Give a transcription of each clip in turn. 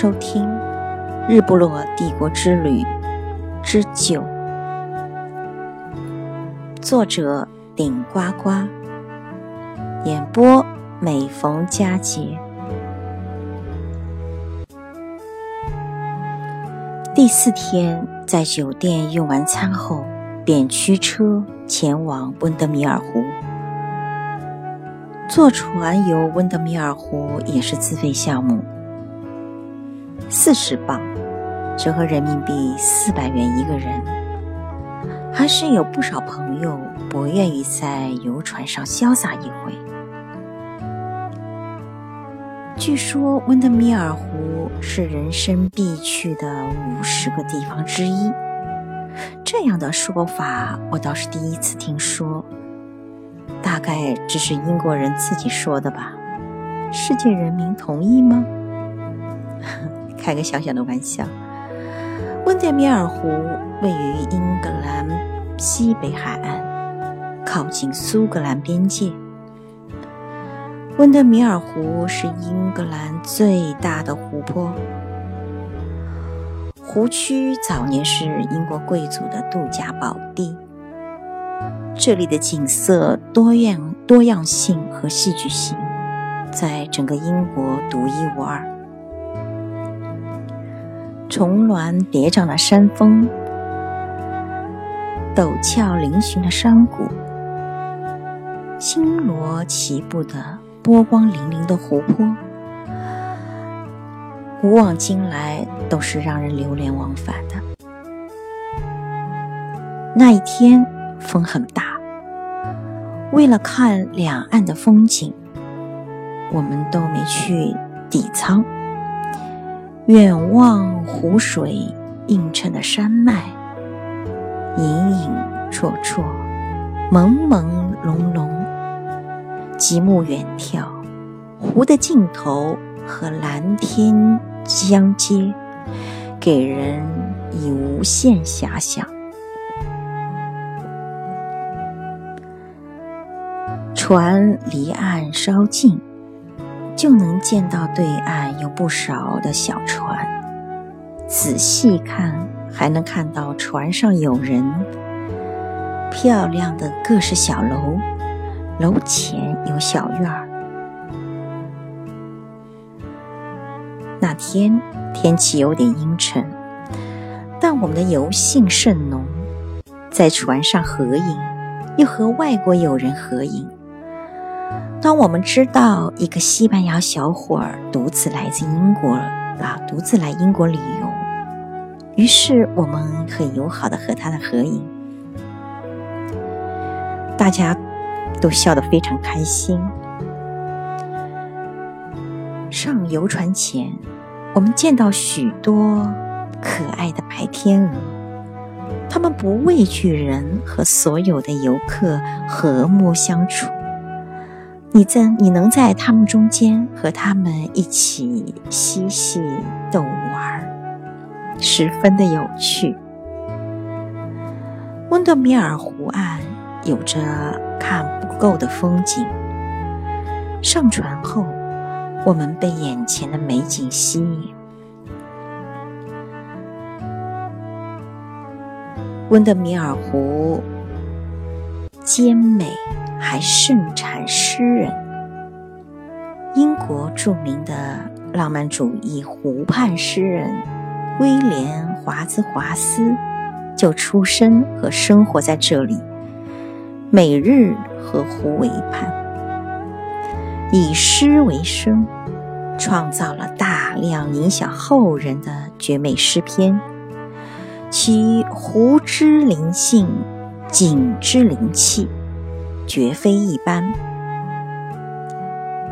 收听《日不落帝国之旅之九》，作者顶呱呱，演播每逢佳节。第四天，在酒店用完餐后，便驱车前往温德米尔湖。坐船游温德米尔湖也是自费项目。四十磅，折合人民币四百元一个人。还是有不少朋友不愿意在游船上潇洒一回。据说温德米尔湖是人生必去的五十个地方之一，这样的说法我倒是第一次听说。大概只是英国人自己说的吧？世界人民同意吗？开个小小的玩笑。温德米尔湖位于英格兰西北海岸，靠近苏格兰边界。温德米尔湖是英格兰最大的湖泊。湖区早年是英国贵族的度假宝地，这里的景色多样、多样性和戏剧性，在整个英国独一无二。重峦叠嶂的山峰，陡峭嶙峋的山谷，星罗棋布的波光粼粼的湖泊，古往今来都是让人流连忘返的。那一天风很大，为了看两岸的风景，我们都没去底仓。远望湖水映衬的山脉，隐隐绰绰，朦朦胧胧，极目远眺，湖的尽头和蓝天相接，给人以无限遐想。船离岸稍近。就能见到对岸有不少的小船，仔细看还能看到船上有人。漂亮的各式小楼，楼前有小院儿。那天天气有点阴沉，但我们的游兴甚浓，在船上合影，又和外国友人合影。当我们知道一个西班牙小伙儿独自来自英国啊，独自来英国旅游，于是我们很友好的和他的合影，大家都笑得非常开心。上游船前，我们见到许多可爱的白天鹅，它们不畏惧人，和所有的游客和睦相处。你在你能在他们中间和他们一起嬉戏逗玩，十分的有趣。温德米尔湖岸有着看不够的风景。上船后，我们被眼前的美景吸引。温德米尔湖兼美。还盛产诗人。英国著名的浪漫主义湖畔诗人威廉·华兹华斯就出生和生活在这里，每日和湖为伴，以诗为生，创造了大量影响后人的绝美诗篇。其湖之灵性，景之灵气。绝非一般。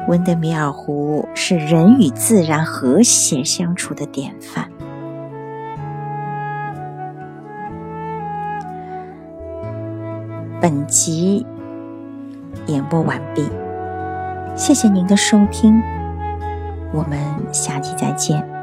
温德米尔湖是人与自然和谐相处的典范。本集演播完毕，谢谢您的收听，我们下期再见。